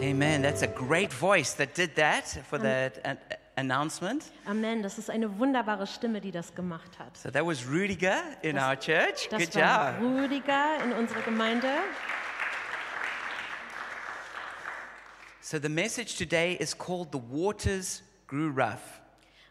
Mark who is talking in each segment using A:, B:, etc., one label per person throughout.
A: Amen. That's a great voice that did that for that an- announcement.
B: Amen. Das ist eine wunderbare Stimme, die das gemacht hat.
A: So that was Rudiger in our church.
B: Das
A: Good
B: war
A: job.
B: Rüdiger in unserer Gemeinde.
A: So the message today is called The Waters Grew Rough.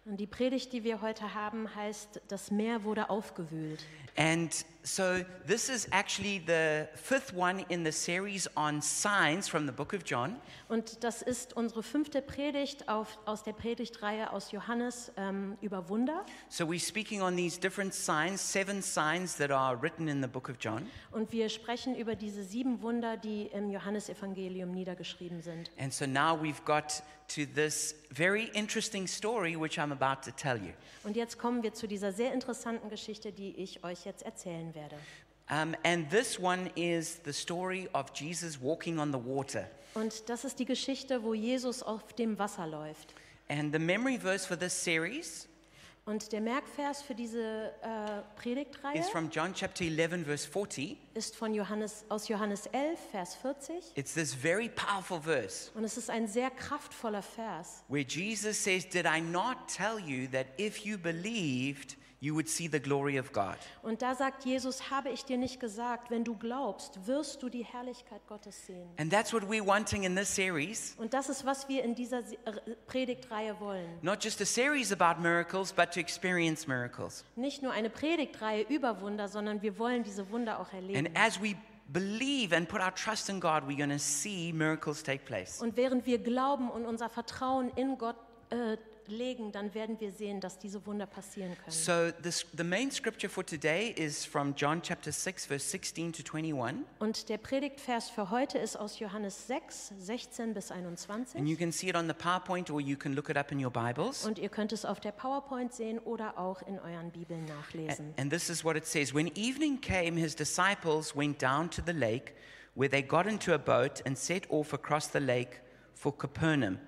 B: Und die Predigt, die wir heute haben, heißt, das Meer wurde aufgewühlt.
A: And so this is actually the fifth one in the series on signs from the book of John.
B: Und das ist unsere fünfte Predigt auf, aus der Predigtreihe aus Johannes ähm, über Wunder.
A: So we're speaking on these different signs, seven signs that are written in the book of John.
B: Und wir sprechen über diese sieben Wunder, die im Johannesevangelium niedergeschrieben sind.
A: And so now we've got to this very interesting story which I'm about to tell you.
B: Und jetzt kommen wir zu dieser sehr interessanten Geschichte, die ich euch jetzt erzählen werde.
A: Um, and this one is the story of Jesus walking on the water.
B: Und das ist die Geschichte, wo Jesus auf dem Wasser läuft.
A: And the memory verse for this series
B: Und der Merkvers für diese äh, Predigtreihe
A: is from John chapter 11, verse 40.
B: ist von Johannes, aus Johannes 11, Vers 40.
A: It's this very powerful verse
B: Und es ist ein sehr kraftvoller Vers,
A: where Jesus says, Did I not tell you that if you believed, you would see the glory of God?
B: Und da sagt Jesus, habe ich dir nicht gesagt, wenn du glaubst, wirst du die Herrlichkeit Gottes sehen.
A: And that's what we're wanting in this series.
B: Und das ist, was wir in dieser Se- äh, Predigtreihe wollen.
A: Not just a series about miracles, but to experience miracles.
B: Nicht nur eine Predigtreihe über Wunder, sondern wir wollen diese Wunder auch erleben.
A: And as we believe and put our trust in God, we're going to see miracles take place.
B: Und während wir glauben und unser Vertrauen in Gott äh, legen, dann werden wir sehen, dass diese Wunder passieren können.
A: So, this, the main scripture for today is from John chapter 6, verse 16 to 21.
B: Und der Predigtvers für heute ist aus Johannes 6, 16 bis 21.
A: And you can see it on the PowerPoint or you can look it up in your Bibles.
B: Und ihr könnt es auf der PowerPoint sehen oder auch in euren Bibeln nachlesen.
A: And this is what it says When evening came, his disciples went down to the lake, where they got into a boat and set off across the lake for Capernaum.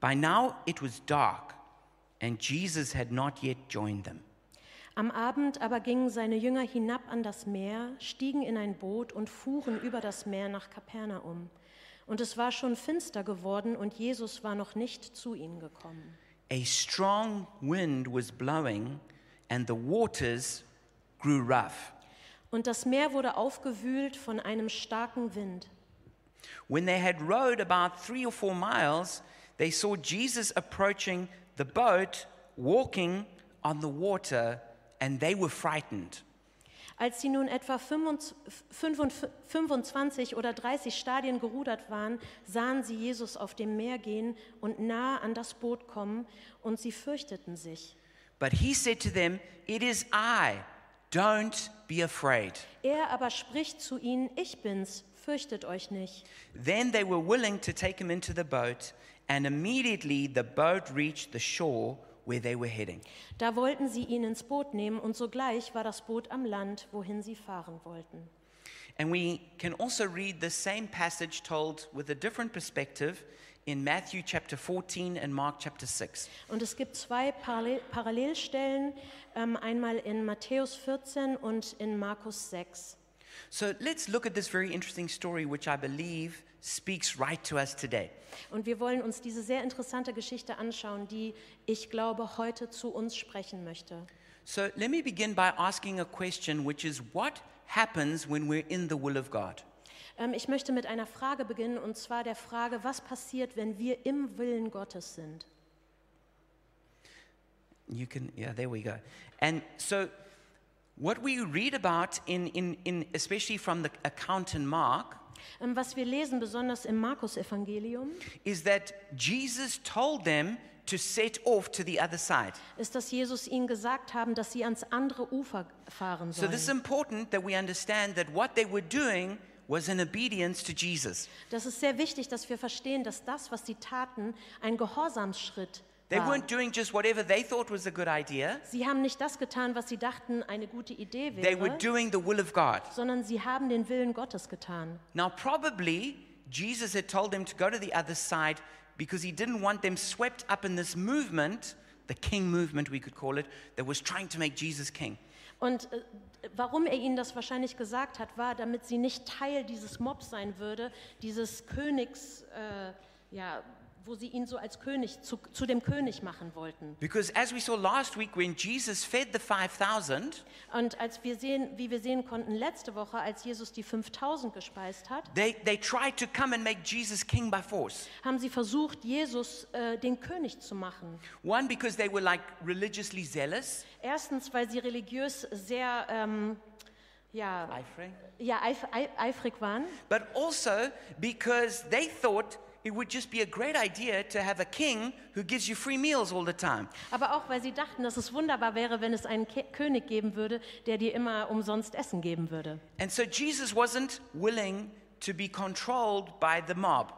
A: By now it was dark, and Jesus had not yet joined them.
B: Am Abend aber gingen seine Jünger hinab an das Meer, stiegen in ein Boot und fuhren über das Meer nach Kapernaum. Und es war schon finster geworden und Jesus war noch nicht zu ihnen gekommen.
A: A strong wind was blowing, and the waters grew rough.
B: Und das Meer wurde aufgewühlt von einem starken Wind.
A: When they had rowed about three or four miles, they saw Jesus approaching the boat, walking on the water, and they were frightened.
B: Als sie nun etwa 25 oder 30 Stadien gerudert waren, sahen sie Jesus auf dem Meer gehen und nahe an das Boot kommen, und sie fürchteten sich.
A: But he said to them, It is I, don't be afraid.
B: Er aber spricht zu ihnen, ich bin's, fürchtet euch nicht.
A: Then they were willing to take him into the boat, and immediately the boat reached the shore where they were heading.
B: Da wollten sie ihn ins Boot nehmen, und sogleich war das Boot am Land, wohin sie fahren wollten.
A: And we can also read the same passage told with a different perspective in Matthew chapter 14 and Mark chapter 6.
B: Und es gibt zwei Parallel Parallelstellen, ähm, einmal in Matthäus 14 und in Markus 6.
A: So let's look at this very interesting story, which I believe speaks right to us today.
B: Und wir wollen uns diese sehr interessante Geschichte anschauen, die ich glaube heute zu uns sprechen möchte.
A: So let me begin by asking a question, which is what happens when we're in the will of God?
B: Ähm, ich möchte mit einer Frage beginnen, und zwar der Frage, was passiert, wenn wir im Willen Gottes sind?
A: You can, yeah, there we go. And so, what we read about in, in, in especially from the account in Mark,
B: Ähm, was wir lesen, besonders im Markus-Evangelium,
A: is that Jesus told them to set off to the other side.
B: ist, dass Jesus ihnen gesagt haben, dass sie ans andere Ufer fahren
A: So, this is
B: sollen.
A: important that we understand that what they were doing was in obedience to Jesus.
B: Das ist sehr wichtig, dass wir verstehen, dass das, was sie taten, ein Gehorsamsschritt
A: They weren't doing just whatever they thought was a good idea,
B: Sie haben nicht das getan, was sie dachten, eine gute Idee
A: they were
B: wäre,
A: doing the will of God.
B: sondern sie haben den Willen Gottes getan.
A: Now, probably Jesus had told them to go to the other side because he didn't want them swept up in this movement, the king movement, we could call it, that was trying to make Jesus king.
B: Und äh, warum er ihnen das wahrscheinlich gesagt hat, war, damit sie nicht Teil dieses Mobs sein würde, dieses Königs, äh, ja, wo sie ihn so als König, zu, zu dem König machen wollten.
A: Because as we saw last week when Jesus fed the 5,000,
B: Und als wir sehen, wie wir sehen konnten letzte Woche, als Jesus die 5000 gespeist hat,
A: they, they tried to come and make Jesus king by force.
B: haben sie versucht, Jesus äh, den König zu machen.
A: One, because they were like religiously zealous.
B: Erstens, weil sie religiös sehr ähm, ja,
A: Eifrig.
B: ja, eif ei- eifrig waren.
A: But also because they thought it would just be a great idea to have a king who gives you free meals all the time.
B: Aber auch, weil sie dachten, dass es wunderbar wäre, wenn es einen Ke König geben würde, der dir immer umsonst Essen geben würde.
A: And so Jesus wasn't willing to be controlled by the mob.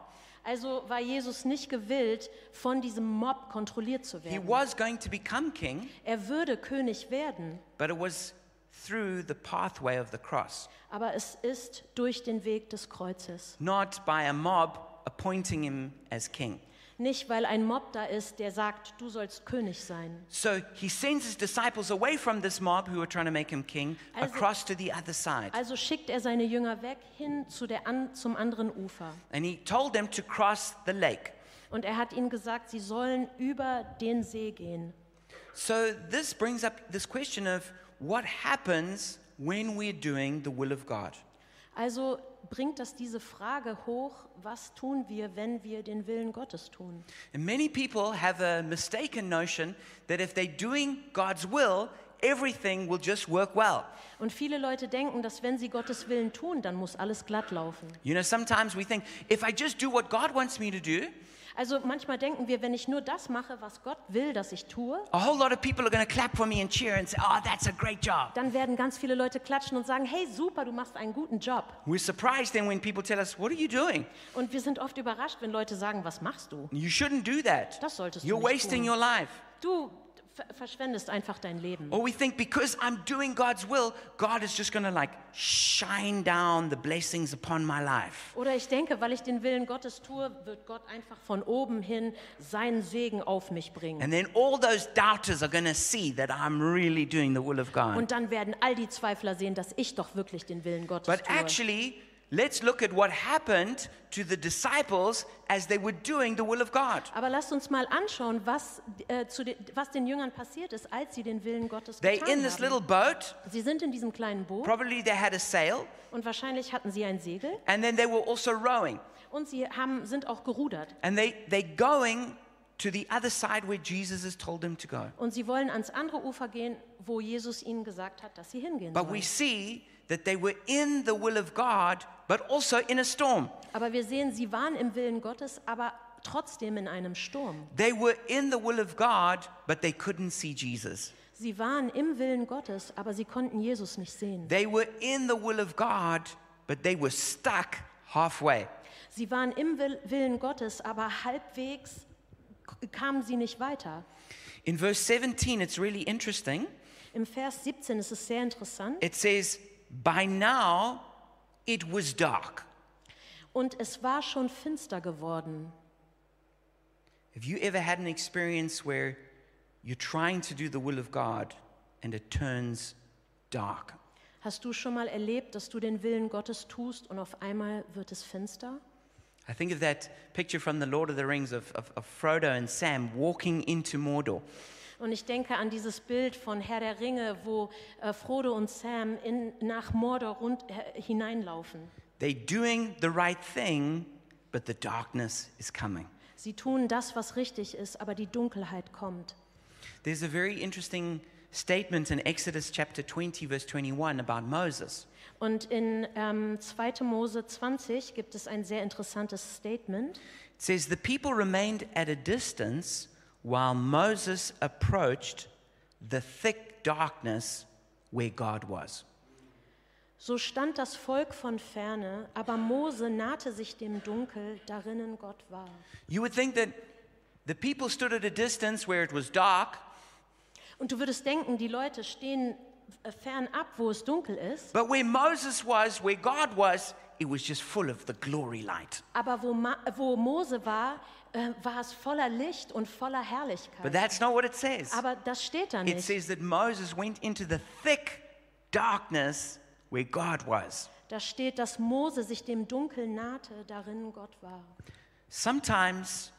B: Also war Jesus nicht gewillt, von diesem Mob kontrolliert zu
A: He
B: werden.
A: was going to become king,
B: Er würde König werden,
A: but it was through the pathway of the cross,
B: aber es ist durch den Weg des Kreuzes.
A: not by a mob appointing him as king.
B: Nicht, weil ein Mob da ist, der sagt, du sollst König sein.
A: So he sends his disciples away from this mob who are trying to make him king
B: Also-
A: across to the other side.
B: Also schickt er seine Jünger weg hin zu der an, zum anderen Ufer.
A: And he told them to cross the lake.
B: Und er hat ihnen gesagt, sie sollen über den See gehen.
A: So this brings up this question of what happens when we're doing the will of God.
B: Also bringt das diese Frage hoch, was tun wir, wenn wir den Willen Gottes tun?
A: And many people have a mistaken notion that if they're doing God's will, everything will just work well.
B: Und viele Leute denken, dass wenn sie Gottes Willen tun, dann muss alles glatt laufen.
A: You know, sometimes we think if I just do what God wants me to do,
B: Also manchmal denken wir, wenn ich nur das mache, was Gott will, dass ich tue,
A: a whole lot of people are going to clap for me and cheer and say, "Oh, that's a great job."
B: dann werden ganz viele Leute klatschen und sagen, hey super, du machst einen guten Job.
A: We're surprised then when people tell us, "What are you doing?"
B: Und wir sind oft überrascht, wenn Leute sagen, was machst du?
A: You shouldn't do that.
B: Das solltest du
A: You're
B: nicht
A: wasting
B: tun.
A: your life.
B: Du verschwendest einfach dein Leben.
A: Or we think because I'm doing God's will, God is just going to like shine down the blessings upon my life.
B: Oder ich denke, weil ich den Willen Gottes tue, wird Gott einfach von oben hin seinen Segen auf mich bringen.
A: And then all those doubters are going to see that I'm really doing the will of God.
B: Und dann werden all die Zweifler sehen, dass ich doch wirklich den Willen Gottes
A: But
B: tue.
A: actually, let's look at what happened to the disciples as they were doing the will of God.
B: Aber lasst uns mal anschauen, was, äh, zu den, was den Jüngern passiert ist, als sie den Willen Gottes
A: They
B: getan
A: in this
B: haben.
A: little boat,
B: Sie sind in diesem kleinen Boot
A: probably they had a sail,
B: und wahrscheinlich hatten sie ein Segel
A: and then they were also rowing.
B: und sie haben, sind auch gerudert.
A: And they they going to the other side where Jesus has told them to go.
B: Und sie wollen ans andere Ufer gehen, wo Jesus ihnen gesagt hat, dass sie hingehen
A: But we
B: sollen.
A: see that they were in the will of God, but also in a storm.
B: Aber wir sehen, sie waren im Willen Gottes, aber trotzdem in einem Sturm.
A: They were in the will of God, but they couldn't see Jesus.
B: Sie waren im Willen Gottes, aber sie konnten Jesus nicht sehen.
A: They were in the will of God, but they were stuck halfway.
B: Sie waren im Will- Willen Gottes, aber halbwegs kamen sie nicht weiter.
A: In verse 17, it's really interesting.
B: Im Vers 17 ist es sehr interessant.
A: It says, By now it was dark.
B: Und es war schon finster geworden.
A: Have you ever had an experience where you're trying to do the will of God and it turns dark?
B: Hast du schon mal erlebt, dass du den Willen Gottes tust und auf einmal wird es finster?
A: I think of that picture from the Lord of the Rings of, of, of Frodo and Sam walking into Mordor.
B: Und ich denke an dieses Bild von Herr der Ringe, wo äh, Frodo und Sam in, nach Mordor rund, äh, hineinlaufen.
A: They're doing the right thing, but the darkness is coming.
B: Sie tun das, was richtig ist, aber die Dunkelheit kommt.
A: There's a very interesting statement in Exodus chapter 20, verse 21 about Moses.
B: Und in ähm, 2. Mose 20 gibt es ein sehr interessantes Statement.
A: It says, The people remained at a distance while Moses approached the thick darkness where God was.
B: So stand das Volk von ferne, aber Mose nahte sich dem Dunkel, darinnen Gott war.
A: You would think that the people stood at a distance where it was dark,
B: Und du würdest denken, die Leute stehen äh, fernab, wo es dunkel ist,
A: but where Moses was, where God was, it was just full of the glory light.
B: aber wo, Ma wo Mose war, äh, war es voller Licht und voller
A: But
B: Herrlichkeit.
A: that's not what it says.
B: Aber das steht da
A: It
B: nicht.
A: says that Moses went into the thick darkness where God was.
B: Da steht, dass Mose sich dem Dunkel nahte, darin Gott war.
A: Sometimes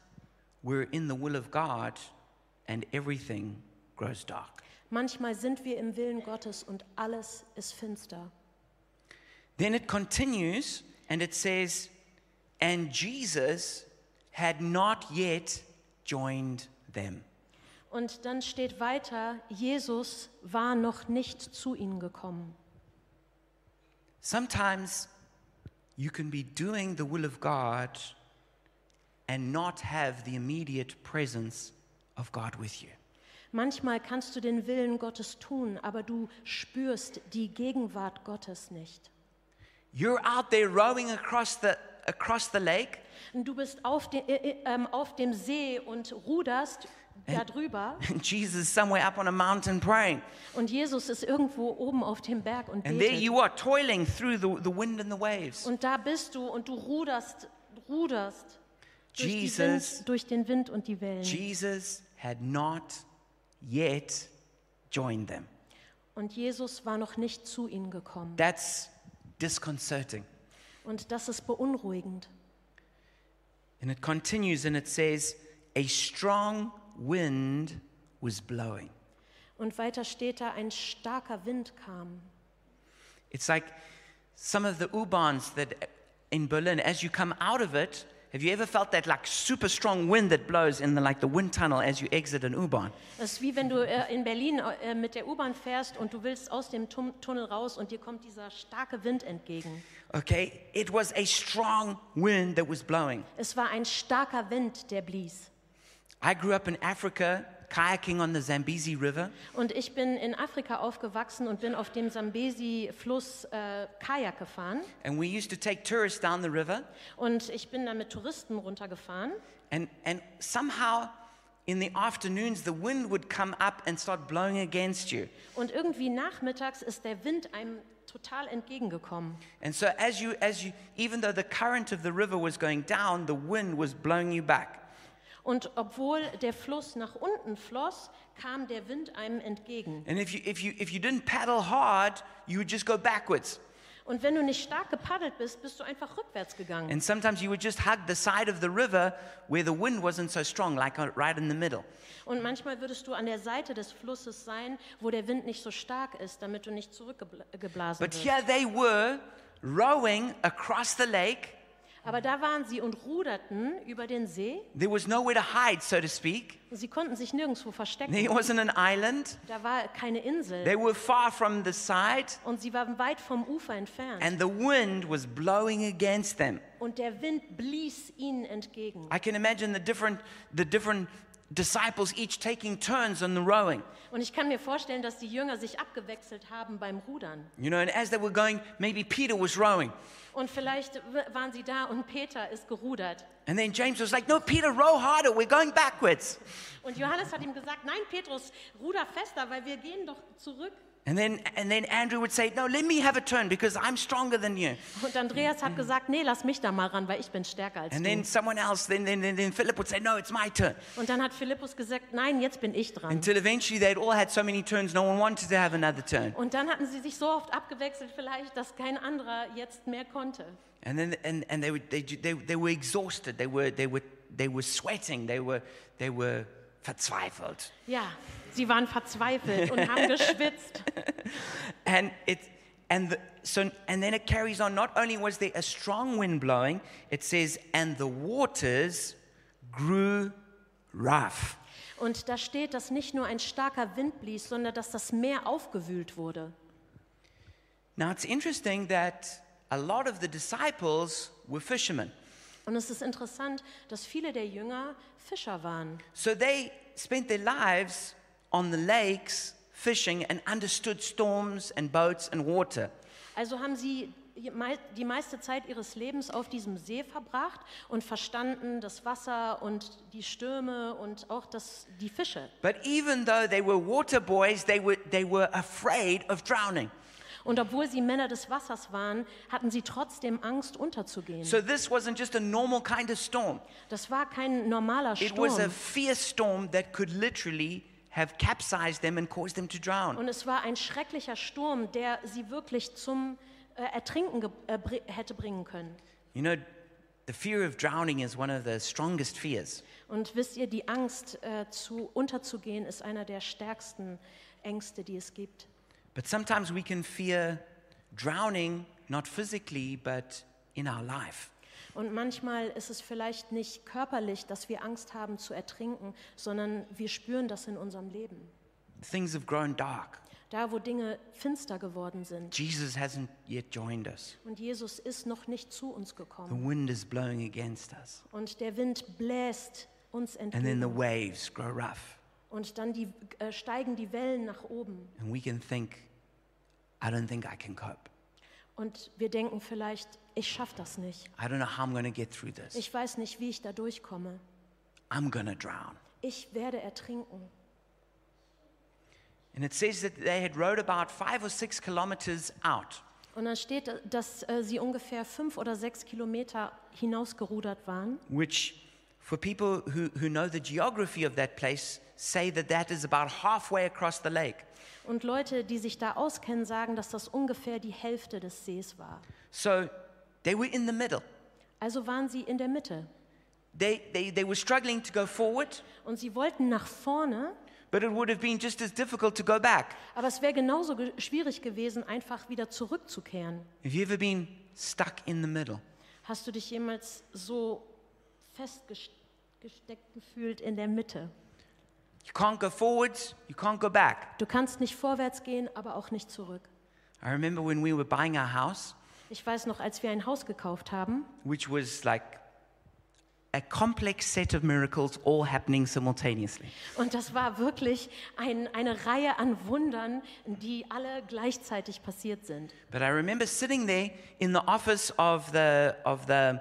A: we're in the will of God and everything grows dark.
B: Manchmal sind wir im Willen Gottes und alles ist finster.
A: Then it continues and it says, And Jesus had not yet joined them.
B: Und dann steht weiter, Jesus war noch nicht zu ihnen gekommen.
A: Sometimes you can be doing the will of God and not have the immediate presence of God with you.
B: Manchmal kannst du den Willen Gottes tun, aber du spürst die Gegenwart Gottes nicht.
A: You're out there rowing across the, across the lake,
B: Und du bist auf, de, äh, äh, ähm, auf dem See und ruderst da drüber
A: and Jesus is somewhere up on a mountain praying.
B: und Jesus ist irgendwo oben auf dem Berg und
A: And there
B: betet.
A: you are, toiling through the, the wind and the waves.
B: Und da bist du und du ruderst, ruderst durch,
A: Jesus-
B: Wind, durch den Wind und die Wellen.
A: Jesus had not yet joined them.
B: Und Jesus war noch nicht zu ihnen gekommen.
A: That's disconcerting.
B: Und das ist beunruhigend.
A: And it continues and it says, A strong wind was blowing.
B: Und weiter steht da, ein starker Wind kam.
A: It's like some of the U-Bahns that in Berlin, as you come out of it, have you ever felt that like super strong wind that blows in the like the wind tunnel as you exit an U-Bahn?
B: Es ist wie wenn du äh, in Berlin äh, mit der U-Bahn fährst und du willst aus dem Tum Tunnel raus und dir kommt dieser starke Wind entgegen.
A: Okay, it was a strong wind that was blowing.
B: Es war ein starker Wind, der blies.
A: I grew up in Africa kayaking on the Zambezi River,
B: Und ich bin in Afrika aufgewachsen und bin auf dem Sambesi-Fluss äh, Kajak gefahren.
A: and we used to take tourists down the river,
B: Und ich bin dann mit Touristen runtergefahren.
A: and, and somehow in the afternoons the wind would come up and start blowing against you.
B: Und irgendwie nachmittags ist der Wind einem total entgegengekommen.
A: And so as you as you even though the current of the river was going down, the wind was blowing you back.
B: Und obwohl der Fluss nach unten floss, kam der Wind einem entgegen.
A: And if you if you if you didn't paddle hard, you would just go backwards.
B: Und wenn du nicht stark gepaddelt bist, bist du einfach rückwärts gegangen.
A: And sometimes you would just hug the side of the river where the wind wasn't so strong, like uh, right in the middle.
B: Und manchmal würdest du an der Seite des Flusses sein, wo der Wind nicht so stark ist, damit du nicht zurückgeblasen
A: But
B: wirst.
A: here they were rowing across the lake.
B: Aber da waren sie und ruderten über den See.
A: There was nowhere to hide, so to speak.
B: Sie konnten sich nirgendwo verstecken.
A: There wasn't an island.
B: Da war keine Insel.
A: They were far from the side,
B: Und sie waren weit vom Ufer entfernt.
A: and the wind was blowing against them.
B: Und der Wind blies ihnen entgegen.
A: I can imagine the different, the different disciples each taking turns on the rowing.
B: Und ich kann mir vorstellen, dass die Jünger sich abgewechselt haben beim Rudern.
A: You know, and as they were going, maybe Peter was rowing.
B: Und vielleicht waren sie da und Peter ist gerudert.
A: And then James was like, No, Peter, row harder. We're going backwards.
B: Und Johannes hat ihm gesagt, nein, Petrus, ruder fester, weil wir gehen doch zurück.
A: And then, and then Andrew would say, No, let me have a turn because I'm stronger than you.
B: Und Andreas hat gesagt, nee, lass mich da mal ran, weil ich bin stärker als
A: And
B: du.
A: then someone else, then, then, then, then Philip would say, No, it's my turn.
B: Und dann hat Philippus gesagt, nein, jetzt bin ich dran.
A: Until eventually they'd all had so many turns, no one wanted to have another turn.
B: Und dann hatten sie sich so oft abgewechselt vielleicht, dass kein anderer jetzt mehr konnte.
A: And then and, and they, were, they, they, they were exhausted. They were, they, were, they were sweating. They were, they were verzweifelt.
B: Ja, sie waren verzweifelt und haben geschwitzt.
A: And, it, and, the, so, and then it carries on. Not only was there a strong wind blowing, it says, and the waters grew rough.
B: Und da steht, dass nicht nur ein starker Wind blies, sondern dass das Meer aufgewühlt wurde.
A: Now it's interesting that a lot of the disciples were fishermen.
B: Und es ist interessant, dass viele der Jünger Fischer waren.
A: So they spent their lives on the lakes fishing and understood storms and boats and water.
B: Also haben sie die meiste Zeit ihres Lebens auf diesem See verbracht und verstanden das Wasser und die Stürme und auch das, die Fische.
A: But even though they were water boys, they were, they were afraid of drowning.
B: Und obwohl sie Männer des Wassers waren, hatten sie trotzdem Angst, unterzugehen.
A: So this wasn't just a normal kind of storm.
B: Das war kein normaler
A: It was a
B: Sturm.
A: fierce storm that could literally have capsized them and caused them to drown.
B: Und es war ein schrecklicher Sturm, der sie wirklich zum äh, Ertrinken äh, hätte bringen können.
A: You know, the fear of drowning is one of the strongest fears.
B: Und wisst ihr, die Angst, äh, zu, unterzugehen, ist einer der stärksten Ängste, die es gibt.
A: But sometimes we can fear drowning, not physically, but in our life.
B: Und manchmal ist es vielleicht nicht körperlich, dass wir Angst haben zu ertrinken, sondern wir spüren das in unserem Leben.
A: Things have grown dark.
B: Da, wo Dinge finster geworden sind.
A: Jesus hasn't yet joined us.
B: Und Jesus ist noch nicht zu uns
A: The
B: gekommen.
A: wind is blowing against us.
B: Und der Wind bläst uns
A: And then the
B: entgegen.
A: waves grow rough.
B: Und dann die, äh, steigen die Wellen nach oben.
A: And we can think, I don't think I can cope.
B: Und wir denken vielleicht, ich schaffe das nicht.
A: I don't know how I'm to get through this.
B: Ich weiß nicht, wie ich da durchkomme.
A: I'm to drown.
B: Ich werde ertrinken.
A: And it says that they had rowed about five or six kilometers out.
B: Und dann steht, dass äh, sie ungefähr fünf oder sechs Kilometer hinausgerudert waren.
A: which for people who, who know the geography of that place say that that is about halfway across the lake.
B: Und Leute, die sich da auskennen, sagen, dass das ungefähr die Hälfte des Sees war.
A: So they were in the middle.
B: Also waren sie in der Mitte.
A: They, they, they were struggling to go forward,
B: Und sie wollten nach vorne,
A: but it would have been just as difficult to go back.
B: aber es wäre genauso ge schwierig gewesen, einfach wieder zurückzukehren.
A: Have you ever been stuck in the middle?
B: Hast du dich jemals so festgesteckt gefühlt in der Mitte?
A: You can't go forwards, you can't go back.
B: Du kannst nicht vorwärts gehen, aber auch nicht zurück.
A: I remember when we were buying our house,
B: Ich weiß noch, als wir ein Haus gekauft haben,
A: which was like a complex set of miracles all happening simultaneously.
B: und das war wirklich ein, eine Reihe an Wundern, die alle gleichzeitig passiert sind.
A: But I remember sitting there in the office of the, of the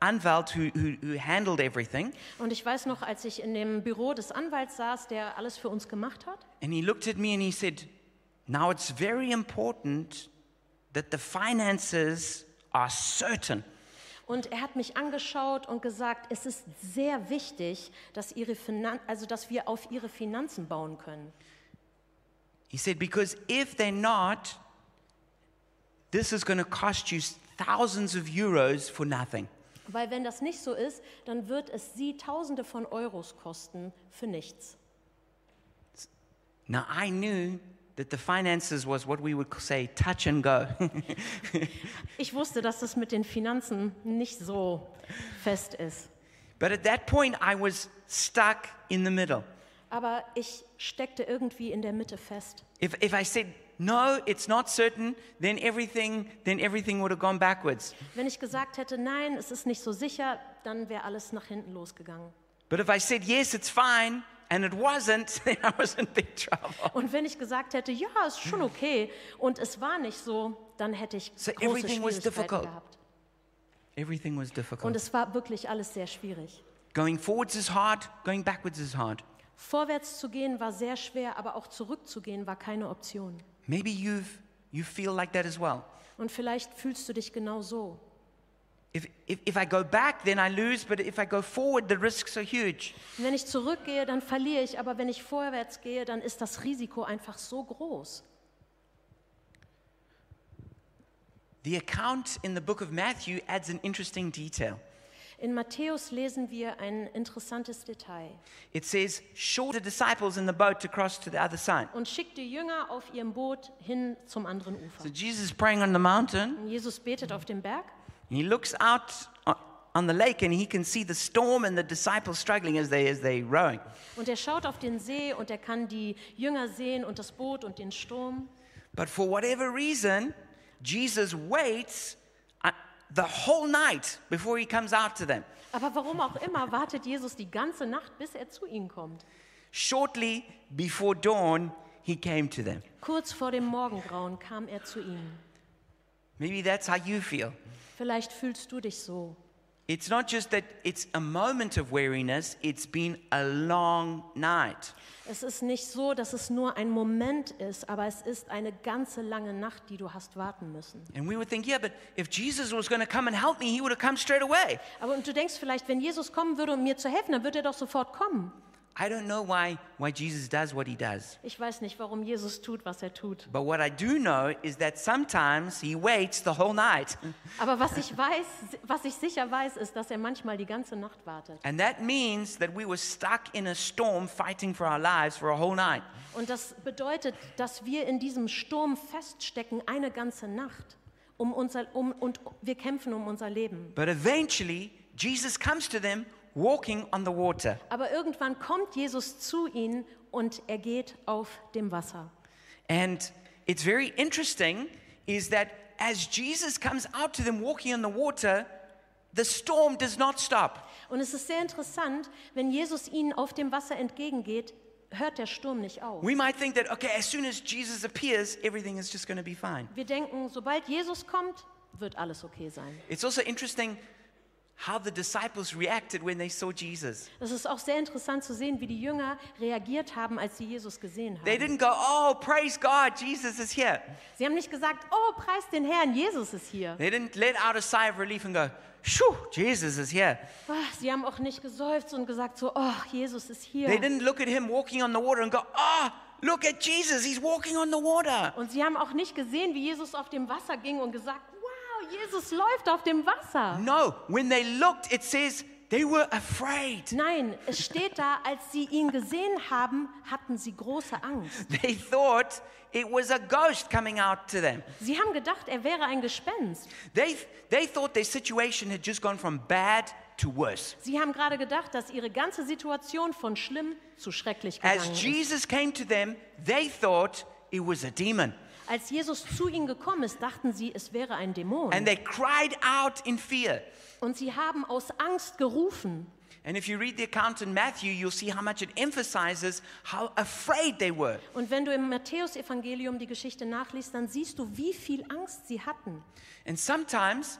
A: Anwalt who, who, who handled everything,
B: Und ich weiß noch, als ich in dem Büro des Anwalts saß, der alles für uns gemacht hat,
A: and he looked at me and he said, Now it's very important that the finances are certain.
B: und er hat mich angeschaut und gesagt, es ist sehr wichtig, dass, ihre Finan also, dass wir auf ihre Finanzen bauen können.
A: He said, Because if they're not, this is going to cost you thousands of euros for nothing.
B: Weil wenn das nicht so ist, dann wird es sie Tausende von Euros kosten für nichts.
A: Now I knew that the finances was what we would say touch and go.
B: Ich wusste, dass das mit den Finanzen nicht so fest ist.
A: but at that point, I was stuck in the middle.
B: Aber ich steckte irgendwie in der Mitte fest.
A: If, if I said, no, it's not certain, then everything, then everything would have gone backwards.
B: Wenn ich gesagt hätte, nein, es ist nicht so sicher, dann wäre alles nach hinten losgegangen.
A: But if I said, yes, it's fine, and it wasn't, then I was in big trouble.
B: Und wenn ich gesagt hätte, ja, ist schon okay, und es war nicht so, dann hätte ich
A: So
B: große
A: everything was difficult.
B: gehabt.
A: Everything was
B: Und
A: difficult.
B: es war wirklich alles sehr schwierig.
A: Going forwards is hard, going backwards is hard.
B: Vorwärts zu gehen war sehr schwer, aber auch zurückzugehen war keine Option.
A: Maybe you've, you feel like that as well.
B: Und vielleicht fühlst du dich genau so.
A: If, if, if I go back, then I lose, but if I go forward, the risks are huge.
B: Wenn ich zurückgehe, dann verliere ich, aber wenn ich vorwärts gehe, dann ist das Risiko einfach so groß.
A: The account in the book of Matthew adds an interesting detail.
B: In Matthäus lesen wir ein interessantes Detail.
A: It says, Short the disciples in the boat to cross to the other side.
B: Und schickt die Jünger auf ihrem Boot hin zum anderen Ufer.
A: So Jesus is praying on the mountain,
B: Und Jesus betet auf dem Berg
A: he looks out on the lake and he can see the storm and the disciples struggling as they as they rowing.
B: und er schaut auf den See und er kann die Jünger sehen und das Boot und den Sturm.
A: But for whatever reason, Jesus waits the whole night before he comes out to them.
B: Aber warum auch immer wartet Jesus die ganze Nacht, bis er zu ihnen kommt.
A: Shortly before dawn, he came to them.
B: Kurz vor dem Morgengrauen kam er zu ihnen.
A: Maybe that's how you feel.
B: Vielleicht fühlst du dich so.
A: It's not just that it's a moment of weariness, it's been a long night.
B: Es ist nicht so, dass es nur ein Moment ist, aber es ist eine ganze lange Nacht, die du hast warten müssen.
A: And we would think, yeah, but if Jesus was going to come and help me, he would have come straight away.
B: Aber und du denkst vielleicht, wenn Jesus kommen würde, um mir zu helfen, dann würde er doch sofort kommen.
A: I don't know why, why Jesus does what he does.
B: Ich weiß nicht, warum Jesus tut, was er tut.
A: But what I do know is that sometimes he waits the whole night.
B: Aber was ich weiß, was ich sicher weiß, ist, dass er manchmal die ganze Nacht wartet.
A: And that means that we were stuck in a storm fighting for our lives for a whole night.
B: Und das bedeutet, dass wir in diesem Sturm feststecken eine ganze Nacht. Um unser, um, und wir kämpfen um unser Leben.
A: But eventually, Jesus comes to them walking on the water.
B: Aber irgendwann kommt Jesus zu ihnen und er geht auf dem Wasser.
A: And it's very interesting is that as Jesus comes out to them walking on the water, the storm does not stop.
B: Und es ist sehr interessant, wenn Jesus ihnen auf dem Wasser entgegengeht, hört der Sturm nicht auf.
A: We might think that, okay, as soon as Jesus appears, everything is just going to be fine.
B: Wir denken, sobald Jesus kommt, wird alles okay sein.
A: It's also interesting how the disciples reacted when they saw Jesus.
B: Es ist auch sehr interessant zu sehen, wie die Jünger reagiert haben, als sie Jesus gesehen
A: They
B: haben.
A: didn't go, oh, praise God, Jesus is here.
B: Sie haben nicht gesagt, oh, preis den Herrn, Jesus ist hier.
A: They didn't let out a sigh of relief and go, shoo, Jesus is here.
B: Ah, Sie haben auch nicht geseufzt und gesagt so, oh, Jesus ist hier.
A: They didn't look at him walking on the water and go, oh, look at Jesus, he's walking on the water.
B: Und sie haben auch nicht gesehen, wie Jesus auf dem Wasser ging und gesagt, Jesus läuft auf dem Wasser.
A: No, when they looked, it says they were afraid.
B: Nein, es steht da, als sie ihn gesehen haben, hatten sie große Angst.
A: They thought it was a ghost coming out to them.
B: Sie haben gedacht, er wäre ein Gespenst.
A: They, they thought their situation had just gone from bad to worse.
B: Sie haben gerade gedacht, dass ihre ganze Situation von schlimm zu schrecklich
A: As
B: gegangen ist.
A: Jesus came to them, they thought it was a demon.
B: Als Jesus zu ihnen gekommen ist, dachten sie, es wäre ein Dämon.
A: And they cried out in fear.
B: Und sie haben aus Angst gerufen.
A: And if you read the account in Matthew, you'll see how much it emphasizes how afraid they were.
B: Und wenn du im Matthäusevangelium die Geschichte nachliest, dann siehst du, wie viel Angst sie hatten.
A: And sometimes,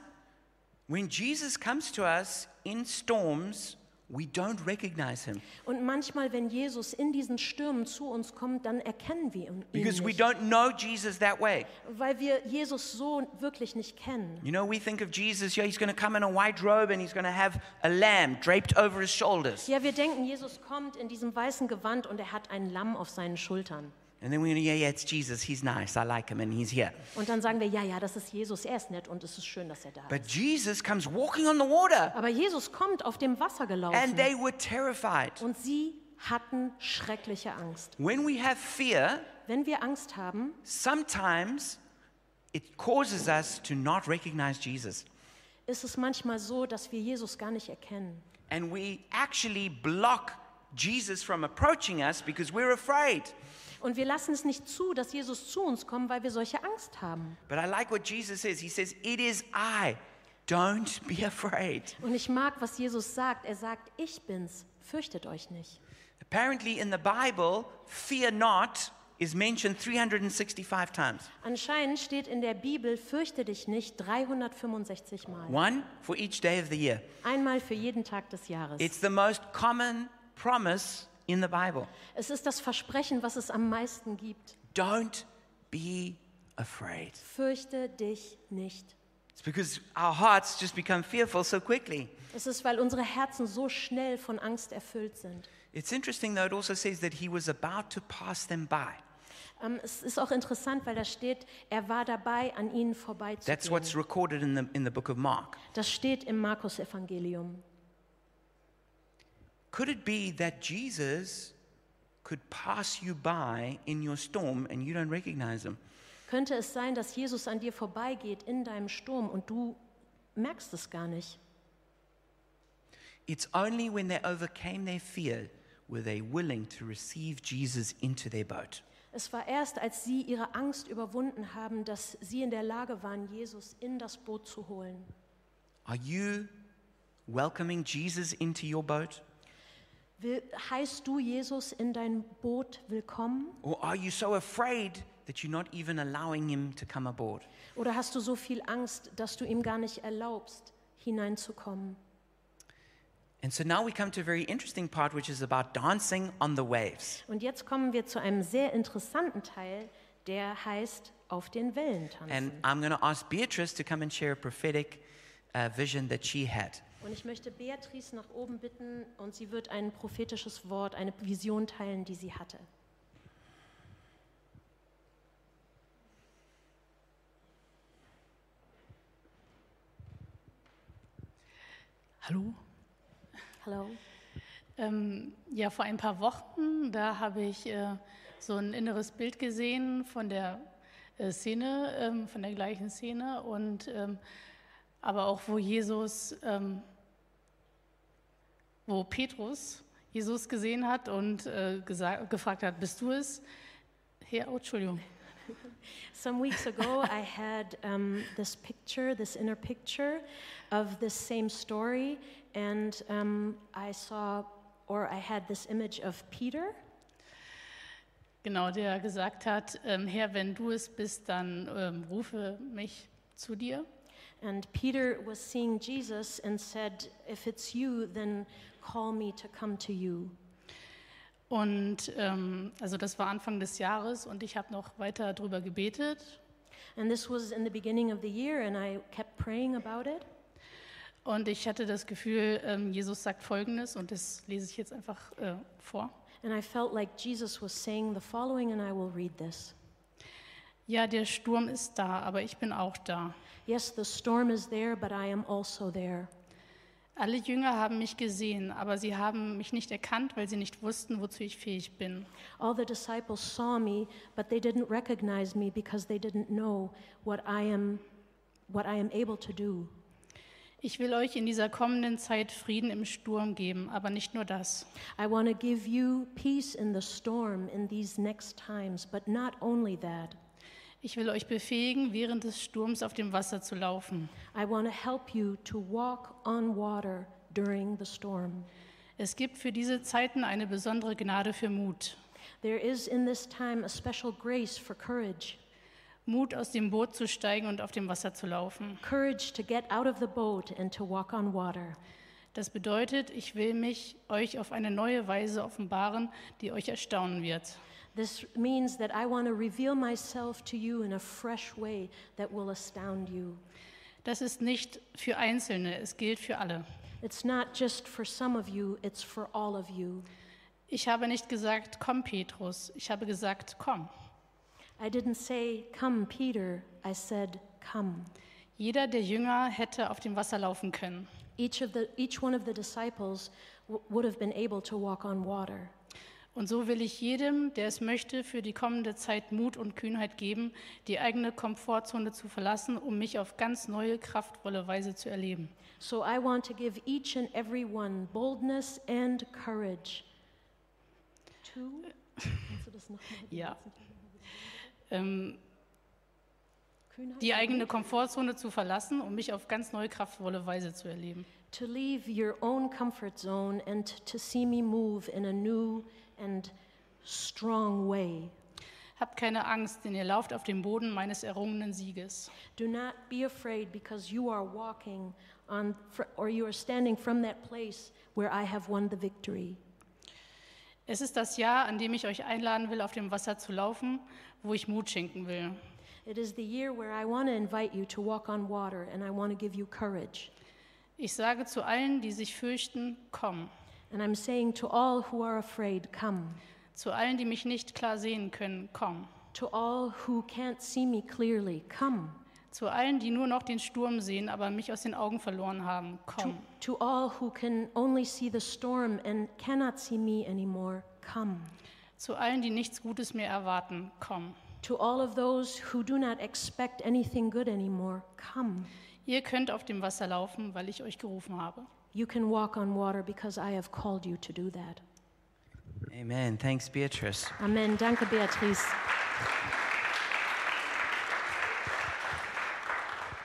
A: when Jesus comes to us in storms, we don't recognize him
B: Und manchmal, wenn Jesus in diesen Stürmen zu uns kommt, dann erkennen wir ihn
A: because we
B: nicht,
A: don't know Jesus that way.
B: weil wir Jesus so wirklich nicht kennen.
A: You know, we think of Jesus, yeah, he's going to come in a white robe and he's going to have a lamb draped over his shoulders.
B: Ja, wir denken, Jesus kommt in diesem weißen Gewand und er hat ein Lamm auf seinen Schultern.
A: And then we go, yeah, yeah, it's Jesus. He's nice. I like him and he's here.
B: Und dann sagen wir, ja, ja, das ist Jesus, er ist nett und es ist schön, dass er da
A: But
B: ist.
A: Jesus comes walking on the water
B: Aber Jesus kommt auf dem Wasser gelaufen.
A: and they were terrified.
B: und sie hatten schreckliche Angst.
A: When we have fear,
B: Wenn wir Angst haben,
A: sometimes it causes us to not recognize Jesus.
B: ist es manchmal so, dass wir Jesus gar nicht erkennen.
A: And we actually block Jesus from approaching us because we're afraid.
B: Und wir lassen es nicht zu, dass Jesus zu uns kommt, weil wir solche Angst haben.
A: But I like what Jesus says. He says, It is I. Don't be afraid.
B: Und ich mag, was Jesus sagt. Er sagt, ich bin's, fürchtet euch nicht.
A: Apparently, in the Bible, fear not is mentioned 365 times.
B: Anscheinend steht in der Bibel, fürchte dich nicht, 365 Mal.
A: One for each day of the year.
B: Einmal für jeden Tag des Jahres.
A: It's the most common promise in the Bible.
B: Es ist das Versprechen, was es am meisten gibt.
A: Don't be afraid.
B: Fürchte dich nicht.
A: It's because our hearts just become fearful so quickly.
B: Es ist, weil unsere Herzen so schnell von Angst erfüllt sind.
A: It's interesting, though, it also says that he was about to pass them by.
B: Ähm, es ist auch interessant, weil da steht, er war dabei, an ihnen
A: That's what's
B: vorbeizugehen.
A: recorded in the, in the book of Mark.
B: Das steht im Markus-Evangelium.
A: Could it be that Jesus could pass you by in your storm and you don't recognize him?
B: Könnte es sein, dass Jesus an dir vorbeigeht in deinem Sturm und du merkst es gar nicht?
A: It's only when they overcame their fear were they willing to receive Jesus into their boat.
B: Es war erst, als sie ihre Angst überwunden haben, dass sie in der Lage waren, Jesus in das Boot zu holen.
A: Are you welcoming Jesus into your boat?
B: Will, heißt du Jesus in dein Boot willkommen?
A: Or are you so afraid that you're not even allowing him to come aboard?
B: Oder hast du so viel Angst, dass du ihm gar nicht erlaubst, hineinzukommen?
A: And so now we come to a very interesting part, which is about dancing on the waves.
B: Und jetzt kommen wir zu einem sehr interessanten Teil, der heißt auf den Wellen
A: And
B: tanzen.
A: I'm going to ask Beatrice to come and share a prophetic uh, vision that she had.
B: Und ich möchte Beatrice nach oben bitten und sie wird ein prophetisches Wort, eine Vision teilen, die sie hatte.
C: Hallo.
B: Hallo.
C: Ähm, ja, vor ein paar Wochen, da habe ich äh, so ein inneres Bild gesehen von der äh, Szene, ähm, von der gleichen Szene und ähm, aber auch wo Jesus, ähm, wo Petrus Jesus gesehen hat und äh, gesagt, gefragt hat, bist du es? Herr, oh, Entschuldigung.
B: Some weeks ago, I had um, this picture, this inner picture of this same story, and um, I saw, or I had this image of Peter.
C: Genau, der gesagt hat, ähm, Herr, wenn du es bist, dann ähm, rufe mich zu dir.
B: And Peter was seeing Jesus and said, If it's you, then call me to come to you.
C: Und ähm, also das war Anfang des Jahres und ich habe noch weiter darüber gebetet.
B: And this was in the beginning of the year, and I kept praying about it.
C: Und ich hatte das Gefühl, ähm, Jesus sagt Folgendes und das lese ich jetzt einfach äh, vor.
B: And I felt like Jesus was saying the following, and I will read this.
C: Ja, der Sturm ist da, aber ich bin auch da.
B: Yes, the storm is there, but I am also there.
C: Alle Jünger haben mich gesehen, aber sie haben mich nicht erkannt, weil sie nicht wussten, wozu ich fähig bin.
B: All the disciples saw me, but they didn't recognize me because they didn't know what I am what I am able to do.
C: Ich will euch in dieser kommenden Zeit Frieden im Sturm geben, aber nicht nur das.
B: I want to give you peace in the storm in these next times, but not only that.
C: Ich will euch befähigen, während des Sturms auf dem Wasser zu laufen.
B: I want to help you to walk on water during the storm.
C: Es gibt für diese Zeiten eine besondere Gnade für Mut.
B: There is in this time a special grace for courage.
C: Mut, aus dem Boot zu steigen und auf dem Wasser zu laufen.
B: Courage to get out of the boat and to walk on water.
C: Das bedeutet, ich will mich euch auf eine neue Weise offenbaren, die euch erstaunen wird.
B: This means that I want to reveal myself to you in a fresh way that will astound you.
C: Das ist nicht für Einzelne, es gilt für alle.
B: It's not just for some of you, it's for all of you.
C: Ich habe nicht gesagt, komm Petrus, ich habe gesagt, komm.
B: I didn't say, Come, Peter. I said, Come.
C: Jeder der Jünger hätte auf dem Wasser laufen können.
B: Each, of the, each one of the disciples would have been able to walk on water.
C: Und so will ich jedem, der es möchte, für die kommende Zeit Mut und Kühnheit geben, die eigene Komfortzone zu verlassen, um mich auf ganz neue, kraftvolle Weise zu erleben.
B: So I want to give each and every one boldness and courage to.
C: Ja. Ähm, die eigene Komfortzone zu verlassen, um mich auf ganz neue, kraftvolle Weise zu erleben.
B: To leave your own comfort zone and to see me move in a new and strong way.
C: Habt keine Angst, denn ihr lauft auf dem Boden meines errungenen Sieges.
B: Do not be afraid because you are walking on, or you are standing from that place where I have won the victory.
C: Es ist das Jahr, an dem ich euch einladen will, auf dem Wasser zu laufen, wo ich Mut schenken will.
B: It is the year where I want to invite you to walk on water and I want to give you courage.
C: Ich sage zu allen, die sich fürchten, komm.
B: And I'm saying to all who are afraid, come.
C: Zu allen, die mich nicht klar sehen können, komm.
B: To all who can't see me clearly, come.
C: Zu allen, die nur noch den Sturm sehen, aber mich aus den Augen verloren haben,
B: To,
C: komm.
B: to all who can only see the storm and cannot see me anymore, come.
C: Zu allen, die nichts Gutes mehr erwarten, komm.
B: To all of those who do not expect anything good anymore, come.
C: Ihr könnt auf dem Wasser laufen, weil ich euch gerufen habe.
B: You can walk on water because I have called you to do that.
A: Amen. Thanks, Beatrice.
B: Amen. Danke, Beatrice.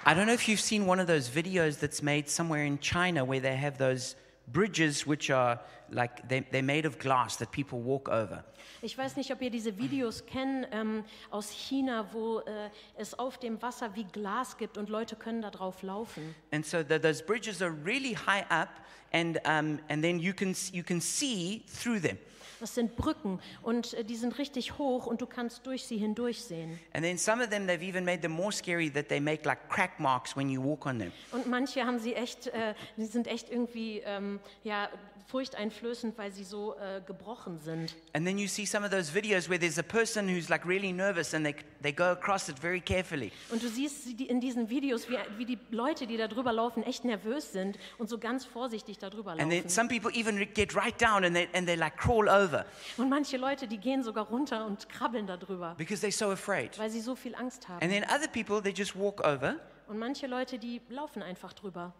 A: I don't know if you've seen one of those videos that's made somewhere in China where they have those bridges which are like they, they're made of glass that people walk over.
B: Ich weiß nicht, ob ihr diese Videos kennt ähm, aus China, wo äh, es auf dem Wasser wie Glas gibt und Leute können da drauf laufen.
A: And so the, those bridges are really high up, and, um, and then you can, you can see through them.
B: Das sind Brücken und äh, die sind richtig hoch und du kannst durch sie hindurch sehen.
A: And then some of them, they've even made them more scary that they make like crack marks when you walk on them.
B: Und manche haben sie echt, äh, die sind echt irgendwie ähm, ja, furchteinflößend, weil sie so äh, gebrochen sind.
A: And then you see some of those videos where there's a person who's like really nervous and they, they go across it very carefully.
B: Und du siehst sie die- in diesen Videos, wie, wie die Leute, die da drüber laufen, echt nervös sind und so ganz vorsichtig da drüber
A: And then
B: laufen.
A: some people even get right down and they, and they like crawl over
B: Und manche Leute, die gehen sogar runter und krabbeln da drüber,
A: because they're so afraid.
B: weil sie so viel Angst haben.
A: And then other people, they just walk over.
B: Und manche Leute, die laufen einfach drüber.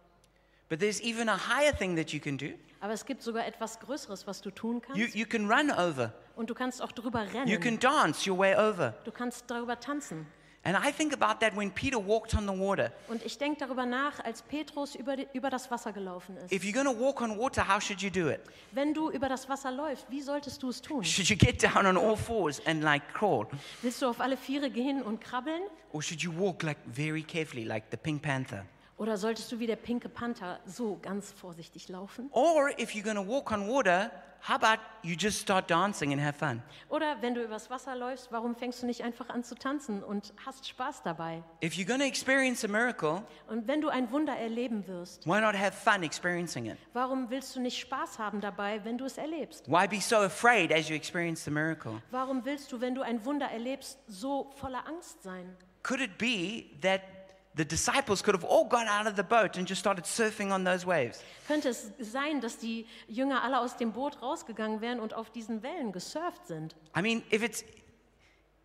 A: But there's even a higher thing that you can do.
B: Aber es gibt sogar etwas Größeres, was du tun kannst.
A: You, you can run over.
B: Und du kannst auch drüber
A: You can dance your way over.
B: Du kannst darüber tanzen.
A: And I think about that when Peter walked on the water.
B: Und ich denke darüber nach, als Petrus über, die, über das Wasser gelaufen ist.
A: If you're going to walk on water, how should you do it?
B: Wenn du über das Wasser läufst, wie solltest du es tun?
A: Should you get down on all fours and like crawl?
B: Willst du auf alle Viere gehen und krabbeln?
A: Or should you walk like very carefully, like the Pink Panther?
B: Oder solltest du wie der pinke Panther so ganz vorsichtig laufen?
A: Or if you're going to walk on water, how about you just start dancing and have fun?
B: Oder wenn du übers Wasser läufst, warum fängst du nicht einfach an zu tanzen und hast Spaß dabei?
A: If you're going to experience a miracle,
B: Und wenn du ein Wunder erleben wirst,
A: why not have fun experiencing it?
B: warum willst du nicht Spaß haben dabei, wenn du es erlebst?
A: Why be so afraid as you experience the miracle?
B: Warum willst du, wenn du ein Wunder erlebst, so voller Angst sein?
A: Could it be that the disciples could have all got out of the boat and just started surfing on those waves?
B: Könnte es sein, dass die Jünger alle aus dem Boot rausgegangen wären und auf diesen Wellen gesurft sind?
A: I mean, if it's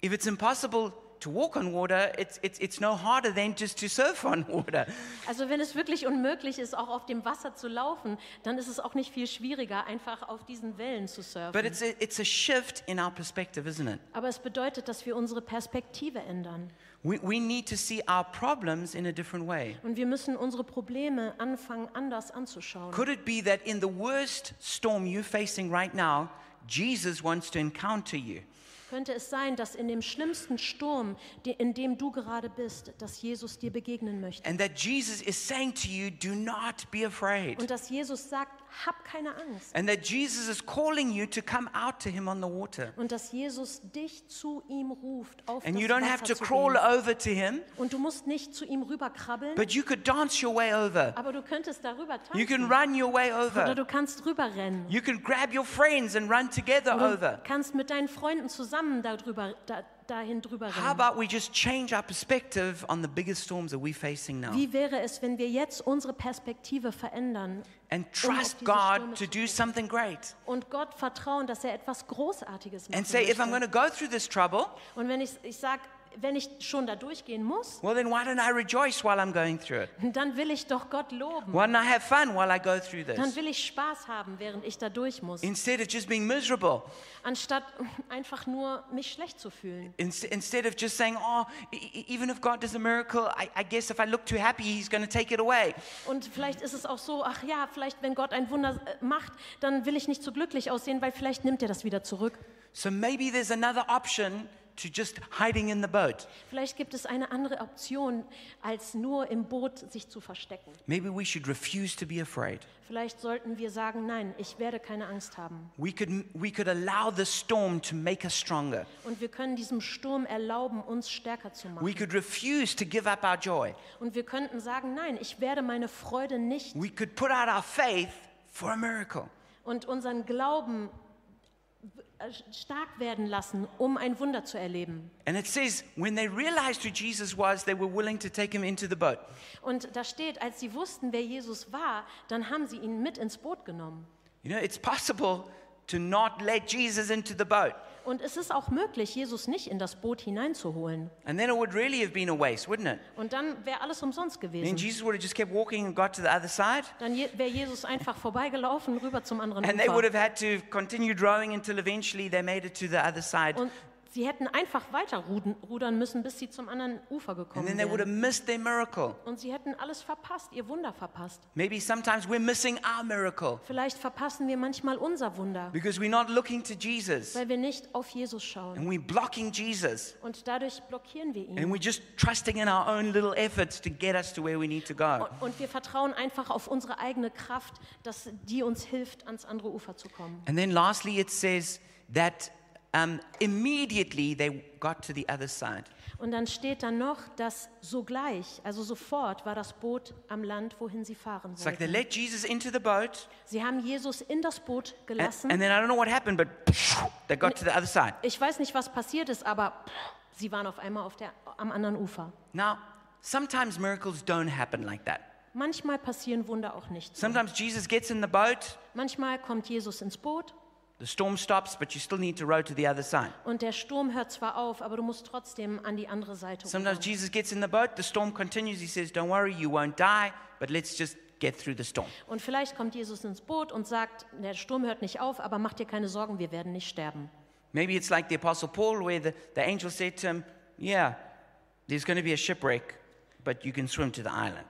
A: if it's impossible to walk on water, it's it's it's no harder than just to surf on water.
B: Also wenn es wirklich unmöglich ist, auch auf dem Wasser zu laufen, dann ist es auch nicht viel schwieriger, einfach auf diesen Wellen zu
A: But it's a, it's a shift in our perspective, isn't it?
B: Aber es bedeutet, dass wir unsere Perspektive ändern.
A: We, we need to see our problems in a different way.
B: Und wir müssen unsere Probleme anfangen, anders anzuschauen.
A: Could it be that in the worst storm you're facing right now, Jesus wants to encounter you?
B: Könnte es sein, dass in dem schlimmsten Sturm, in dem du gerade bist, dass Jesus dir begegnen möchte?
A: And that Jesus is saying to you, do not be afraid.
B: Und dass Jesus sagt, hab keine Angst.
A: And that Jesus is calling you to come out to him on the water.
B: Und dass Jesus dich zu ihm ruft, auf
A: And
B: das
A: you don't
B: Wasser
A: have to
B: zu
A: crawl
B: gehen.
A: over to him,
B: Und du musst nicht zu ihm rüberkrabbeln,
A: but you could dance your way over.
B: aber du könntest darüber
A: You can run your way
B: Oder
A: over.
B: du kannst rüberrennen.
A: You can grab your friends and run together
B: Du
A: over.
B: kannst mit deinen Freunden zusammen darüber, da, dahin drüber
A: How
B: rennen.
A: about we just change our perspective on the biggest storms that we're facing now?
B: Wie wäre es, wenn wir jetzt unsere Perspektive verändern
A: and
B: um
A: trust
B: diese
A: God to
B: zu
A: do something great.
B: Und Gott vertrauen, dass er etwas Großartiges machen
A: and say, if I'm going to go through this trouble,
B: Und wenn ich, ich sage, wenn ich schon da durchgehen muss,
A: well, then why don't I rejoice while I'm going through it?
B: dann will ich doch Gott loben.
A: Why don't I have fun while I go through
B: Dann
A: this?
B: will ich Spaß haben, während ich da durch muss,
A: Instead of just being miserable,
B: anstatt einfach nur mich schlecht zu fühlen.
A: Inst- instead of just saying, oh, e- e- even if God does a miracle, I, I guess if I look too happy, He's going to take it away.
B: Und vielleicht ist es auch so, ach ja, vielleicht wenn Gott ein Wunder äh, macht, dann will ich nicht so glücklich aussehen, weil vielleicht nimmt er das wieder zurück.
A: So maybe there's another option to just hiding in the boat.
B: Vielleicht gibt es eine andere Option, als nur im Boot sich zu verstecken.
A: Maybe we should refuse to be afraid.
B: Vielleicht sollten wir sagen, nein, ich werde keine Angst haben.
A: We could, we could allow the storm to make us stronger.
B: Und wir können diesem Sturm erlauben, uns stärker zu
A: We
B: machen.
A: could refuse to give up our joy.
B: Und wir könnten sagen, nein, ich werde meine Freude nicht
A: We could put out our faith for a miracle.
B: und unseren Glauben stark werden lassen, um ein Wunder zu erleben.
A: And it says, when they realized who Jesus was, they were willing to take him into the boat.
B: Und da steht, als sie wussten, wer Jesus war, dann haben sie ihn mit ins Boot genommen.
A: You know, it's possible to not let Jesus into the boat.
B: Und es ist auch möglich, Jesus nicht in das Boot hineinzuholen.
A: And then it would really have been a waste, wouldn't it?
B: Und dann wäre alles umsonst
A: Then
B: gewesen.
A: Jesus would have just kept walking and got to the other side.
B: Dann je- wäre Jesus einfach vorbeigelaufen, rüber zum anderen
A: And they would
B: Ufer.
A: have had to continue rowing until eventually they made it to the other side
B: Und- sie hätten einfach weiter rudern müssen, bis sie zum anderen Ufer
A: And
B: gekommen
A: then they would have
B: wären.
A: missed their miracle.
B: Und sie hätten alles verpasst, ihr Wunder verpasst.
A: Maybe sometimes we're missing our miracle
B: Vielleicht verpassen wir manchmal unser Wunder,
A: because we're not looking to Jesus
B: weil wir nicht auf Jesus schauen.
A: and we're blocking Jesus
B: Und dadurch blockieren wir
A: and
B: ihn.
A: we're just trusting in our own little efforts to get us to where we need to go.
B: Und- Und wir vertrauen einfach auf unsere eigene Kraft, dass die uns hilft, ans andere Ufer zu kommen.
A: And then lastly, it says that um, immediately they got to the other side.
B: Und dann steht dann noch, dass sogleich, also sofort, war das Boot am Land, wohin sie fahren
A: It's like they
B: wollten.
A: let Jesus into the boat,
B: Sie haben Jesus in das Boot gelassen.
A: and then I don't know what happened, but they got to the other side.
B: Ich weiß nicht, was passiert ist, aber sie waren auf einmal auf der, am anderen Ufer.
A: Now, sometimes miracles don't happen like that.
B: Manchmal passieren Wunder auch nicht. So.
A: Sometimes Jesus gets in the boat,
B: Manchmal kommt Jesus ins Boot
A: the storm stops, but you still need to row to the other side.
B: und der Sturm hört zwar auf, aber du musst trotzdem an die andere Seite
A: Sometimes
B: rudern.
A: Jesus gets in the boat, the storm continues. He says, Don't worry, you won't die, but let's just get through the storm.
B: Und vielleicht kommt Jesus ins Boot und sagt, der Sturm hört nicht auf, aber mach dir keine Sorgen, wir werden nicht sterben.
A: Maybe it's like the Apostle Paul, where the, the angel said to him, Yeah, there's going to be a shipwreck, but you can swim to the island.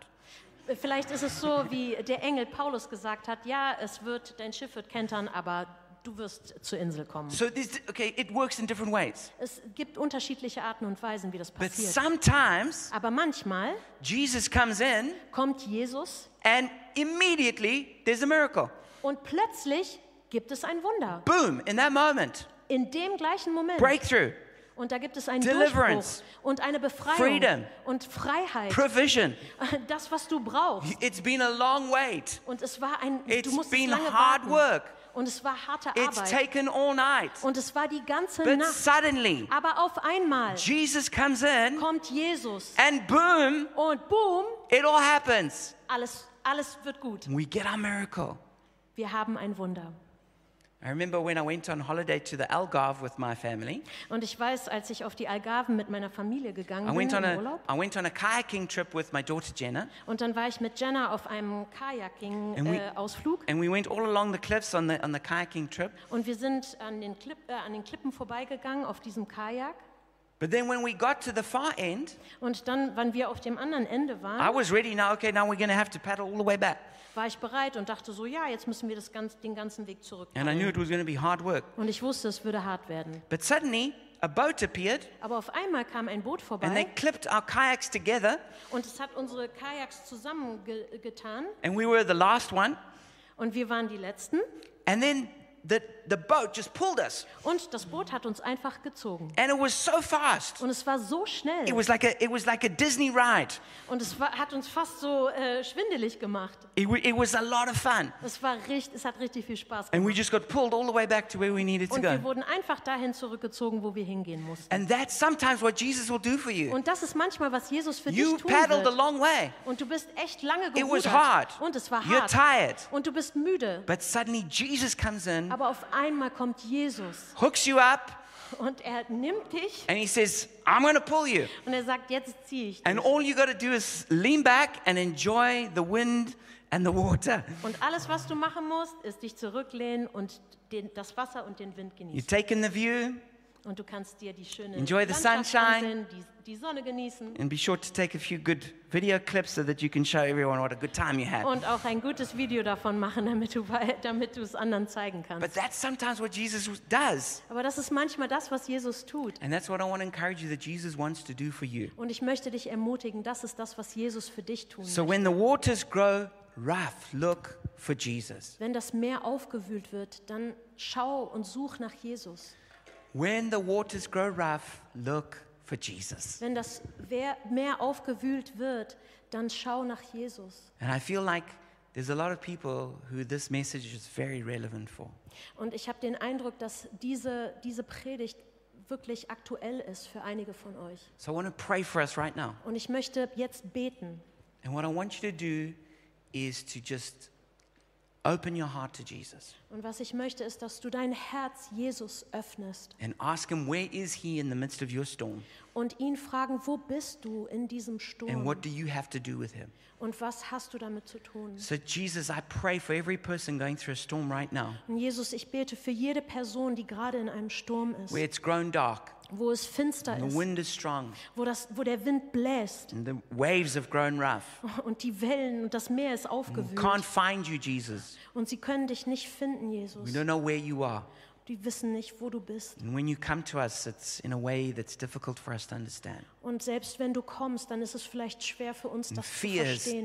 B: Vielleicht ist es so, wie der Engel Paulus gesagt hat, ja, es wird, dein Schiff wird kentern, aber du wirst zur Insel kommen.
A: So, this, okay, it works in different ways.
B: Es gibt unterschiedliche Arten und Weisen, wie das
A: But
B: passiert.
A: sometimes
B: Aber manchmal
A: Jesus comes in
B: kommt Jesus
A: and immediately there's a miracle.
B: und plötzlich gibt es ein Wunder.
A: Boom, in that moment,
B: In dem gleichen Moment.
A: breakthrough,
B: Und da gibt es einen
A: Deliverance.
B: Durchbruch und eine Befreiung
A: Freedom.
B: und Freiheit.
A: provision.
B: Das, was du brauchst.
A: It's been a long wait.
B: Und es war ein, du
A: It's
B: musstest
A: been
B: lange
A: hard
B: warten.
A: work.
B: Und es war harte
A: It's taken all night.
B: Und es war die ganze
A: But
B: Nacht.
A: suddenly,
B: Aber auf einmal
A: Jesus comes in
B: kommt Jesus
A: and boom,
B: und boom,
A: it all happens.
B: alles, alles wird gut.
A: We get our miracle.
B: Wir haben ein Wunder. Und ich weiß, als ich auf die Algarven mit meiner Familie gegangen
A: I
B: bin
A: went on
B: im
A: a,
B: Urlaub,
A: I went on a kayaking trip with my daughter Jenna,
B: und dann war ich mit Jenna auf einem
A: And we-
B: Kajaking-Ausflug
A: and we went all along the cliffs on the, on the kayaking trip.
B: und wir sind an den, Klipp, äh, an den Klippen vorbeigegangen auf diesem Kajak.
A: But then when we got to the far end,
B: Und dann, wann wir auf dem anderen Ende
A: I
B: waren,
A: was ready now, okay, now we're going to have to paddle all the way back.
B: war ich bereit und dachte so, ja, jetzt müssen wir das ganz, den ganzen Weg zurück.
A: And I knew it was going to be hard work.
B: Und ich wusste, es würde hart werden.
A: But suddenly, a boat appeared
B: Aber auf einmal kam ein Boot
A: and they
B: vorbei
A: clipped our kayaks together,
B: und es hat unsere Kajaks zusammengetan
A: and we were the last one.
B: und wir waren die Letzten
A: And then the, the boat just pulled us,
B: und das Boot hat uns einfach gezogen.
A: and it was so fast.
B: Und es war so
A: It
B: schnell
A: was like a, it was like a Disney ride.
B: und es war, hat uns fast so äh, schwindelig gemacht.
A: It, it was a lot of fun.
B: Es, war richtig, es hat richtig viel Spaß
A: And we
B: gemacht.
A: just got pulled all the way back to where we needed to
B: Und wir
A: go.
B: wurden einfach dahin zurückgezogen, wo wir hingehen mussten.
A: And that's sometimes what Jesus will do for you.
B: Und das ist manchmal, was Jesus für
A: You
B: dich tun
A: paddled a
B: wird.
A: long way,
B: Und du bist echt lange
A: It was
B: gerudert.
A: hard.
B: Und es war
A: You're
B: hart.
A: tired.
B: Und du bist müde.
A: but suddenly Jesus comes in,
B: Aber auf einmal kommt Jesus
A: hooks you up,
B: und er nimmt dich
A: and he says, I'm going to pull you.
B: und er sagt, jetzt ziehe ich dich.
A: And all you got to do is lean back and enjoy the wind and the water.
B: Und alles, was du machen musst, ist dich zurücklehnen und den, das Wasser und den Wind
A: You
B: genießen.
A: take in the view
B: Und du kannst dir die schöne
A: Enjoy the
B: Landschaft
A: sunshine.
B: ansehen, die, die Sonne genießen
A: and be sure to take a few good video clips so that you can show everyone what a good time you had.
B: und auch ein gutes Video davon machen, damit du, wei- damit du es anderen zeigen
A: But
B: kannst.
A: that's sometimes what Jesus does.
B: Aber das ist manchmal das, was Jesus tut.
A: And that's what I want to encourage you that Jesus wants to do for you.
B: Und ich möchte dich ermutigen, das ist das, was Jesus für dich tun
A: So
B: möchte.
A: when the waters grow rough, look for Jesus.
B: Wenn das Meer aufgewühlt wird, dann schau und such nach Jesus.
A: When the waters grow rough, look for Jesus.
B: Wenn das Meer aufgewühlt wird, dann schau nach Jesus.
A: And I feel like there's a lot of people who this message is very relevant for.
B: Und ich habe den Eindruck, dass diese, diese Predigt wirklich aktuell ist für einige von euch.
A: So I want to pray for us right now.
B: Und ich möchte jetzt beten.
A: And what I want you to do is to just open your heart to Jesus.
B: Und was ich möchte, ist, dass du dein Herz Jesus öffnest
A: and ask Him, Where is He in the midst of your storm?
B: und ihn fragen, wo bist du in diesem
A: And
B: Sturm?
A: what do you have to do with Him?
B: Und was hast du damit zu tun?
A: So, Jesus, I pray for every person going through a storm right now
B: Und Jesus, ich bete für jede Person, die gerade in einem Sturm ist,
A: where it's grown dark,
B: wo es finster
A: and the
B: ist,
A: wind is strong,
B: wo, das, wo der Wind bläst
A: and the waves have grown rough.
B: und die Wellen und das Meer ist
A: We
B: aufgewühlt.
A: can't find you, Jesus.
B: Und sie können dich nicht finden, Jesus.
A: We don't know where you are.
B: Die wissen nicht, wo du bist.
A: And when you come to us, it's in a way that's difficult for us to understand.
B: Und selbst wenn du kommst, dann ist es vielleicht schwer für uns, das zu verstehen.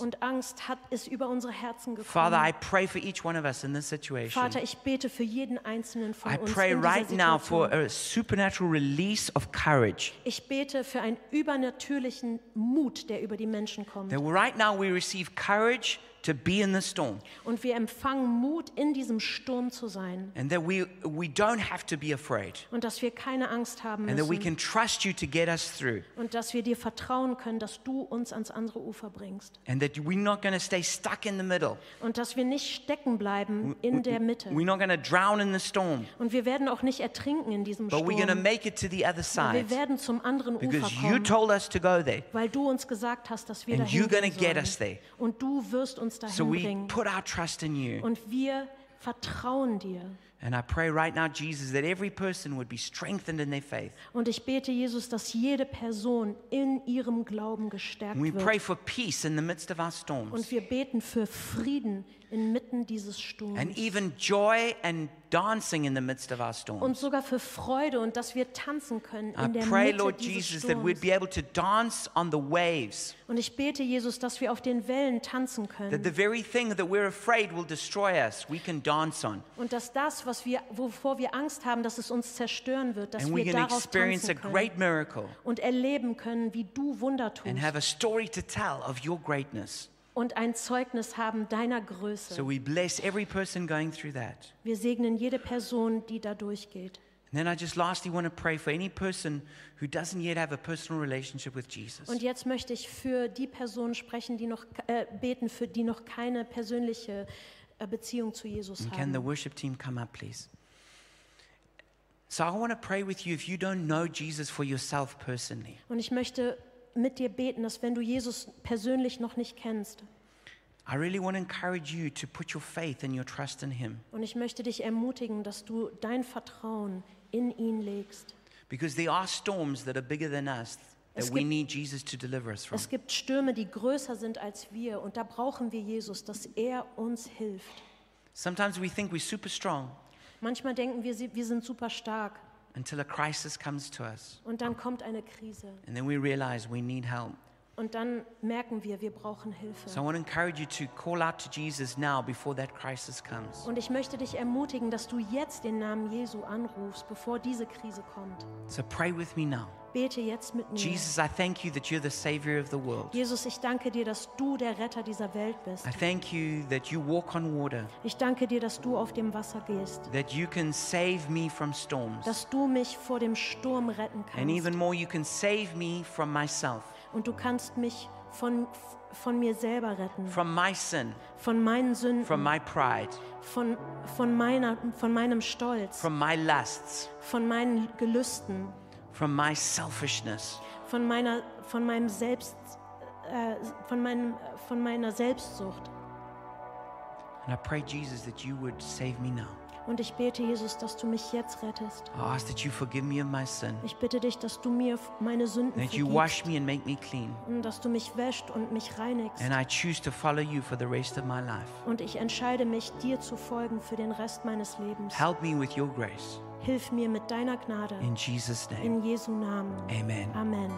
B: Und Angst hat ist über unsere Herzen
A: Father,
B: gekommen.
A: I pray for each one of us in this situation.
B: Vater, ich bete für jeden einzelnen von
A: I
B: uns
A: pray
B: in dieser
A: right now for a supernatural release of courage.
B: Ich bete für einen übernatürlichen Mut, der über die Menschen kommt.
A: That right now we receive courage to be in the storm.
B: Und wir empfangen Mut, in diesem Sturm zu sein.
A: And that we, we don't have to be afraid.
B: Und dass wir keine Angst haben
A: And that we
B: müssen.
A: can trust you to get us through.
B: Und dass wir dir vertrauen können, dass du uns ans andere Ufer bringst.
A: And that we're not going to stay stuck in the middle.
B: Und dass wir nicht stecken bleiben in der Mitte.
A: We're not going to drown in the storm.
B: Und wir werden auch nicht ertrinken in diesem
A: But we're going to
B: Sturm.
A: make it to the other side.
B: Wir werden zum anderen Ufer
A: Because you
B: kommen,
A: told us to go there.
B: weil du uns gesagt hast, dass wir
A: And
B: dahin
A: you're
B: gehen
A: get
B: sollen.
A: us there.
B: Und du wirst uns
A: So
B: dahin
A: we
B: bringen.
A: put our trust in you.
B: Und wir vertrauen dir.
A: And I pray right now, Jesus, that every person would be strengthened in their faith.
B: Und ich bete, Jesus, dass jede Person in ihrem Glauben gestärkt
A: And we pray for peace in the midst of our storms.
B: Und wir beten für Frieden inmitten dieses
A: And even joy and dancing in the midst of our
B: Und
A: storms.
B: sogar für Freude und dass wir tanzen können
A: I
B: in der
A: pray,
B: Mitte
A: Lord
B: dieses
A: Jesus, that we'd
B: Sturms.
A: be able to dance on the waves.
B: Und ich bete, Jesus, dass wir auf den Wellen tanzen
A: That
B: können.
A: the very thing that we're afraid will destroy us, we can dance on.
B: Und dass das, was wir, wovor wir Angst haben, dass es uns zerstören wird, dass
A: And we
B: wir
A: can
B: darauf
A: experience a
B: tanzen
A: great
B: können
A: miracle
B: und erleben können, wie du Wunder tust
A: and have a story to tell of your greatness.
B: und ein Zeugnis haben deiner Größe.
A: So we bless every person going through that.
B: Wir segnen jede Person, die da durchgeht.
A: And then I just lastly want to pray for any person who doesn't yet have a personal relationship with Jesus.
B: Und jetzt möchte ich für die Personen sprechen, die noch äh, beten, für die noch keine persönliche Beziehung zu Jesus
A: And can the worship team come up, please? So I want to pray with you if you don't know Jesus for yourself personally.
B: Und ich möchte mit dir beten, dass wenn du Jesus persönlich noch nicht kennst,
A: I really want to encourage you to put your faith and your trust in Him
B: und ich möchte dich ermutigen, dass du dein Vertrauen in ihn legst.
A: because there are storms that are bigger than us
B: Es
A: we
B: gibt-
A: need Jesus to deliver us from.
B: Es gibt Stürme, die größer sind als wir und da brauchen wir Jesus, dass er uns hilft.
A: Sometimes we think we're super strong
B: Manchmal denken wir, wir sind super stark
A: until a crisis comes to us
B: und dann kommt eine Krise
A: and then we realize we need help.
B: und dann merken wir, wir brauchen Hilfe.
A: So I want to encourage you to call out to Jesus now before that crisis comes.
B: Und ich möchte dich ermutigen, dass du jetzt den Namen Jesu anrufst, bevor diese Krise kommt.
A: So pray with me now.
B: Bete jetzt mit mir.
A: Jesus, I thank you that you're the Savior of the world.
B: Jesus, ich danke dir, dass du der Retter dieser Welt bist.
A: I thank you that you walk on water,
B: Ich danke dir, dass du auf dem Wasser gehst,
A: that you can save me from storms,
B: dass du mich vor dem Sturm retten
A: and even
B: kannst.
A: more, you can save me from myself,
B: Und du kannst mich von, von mir selber retten,
A: from my sin,
B: von meinen
A: from
B: Sünden,
A: my pride,
B: von, von, meiner, von meinem Stolz,
A: from my lusts,
B: von meinen Gelüsten,
A: from my selfishness.
B: von meiner, von meinem Selbst, äh, von, meinem, von meiner Selbstsucht.
A: And I pray, Jesus, that you would save me now.
B: Und ich bete, Jesus, dass du mich jetzt rettest.
A: I ask that you forgive me of my sin,
B: Ich bitte dich, dass du mir meine Sünden
A: that you
B: vergibst
A: wash me and make me clean.
B: und dass du mich wäscht und mich reinigst.
A: And I choose to follow you for the rest of my life.
B: Und ich entscheide mich, dir zu folgen für den Rest meines Lebens.
A: Help me with your grace.
B: Hilf mir mit deiner Gnade.
A: In Jesus' name,
B: In Jesu Namen.
A: amen.
B: Amen.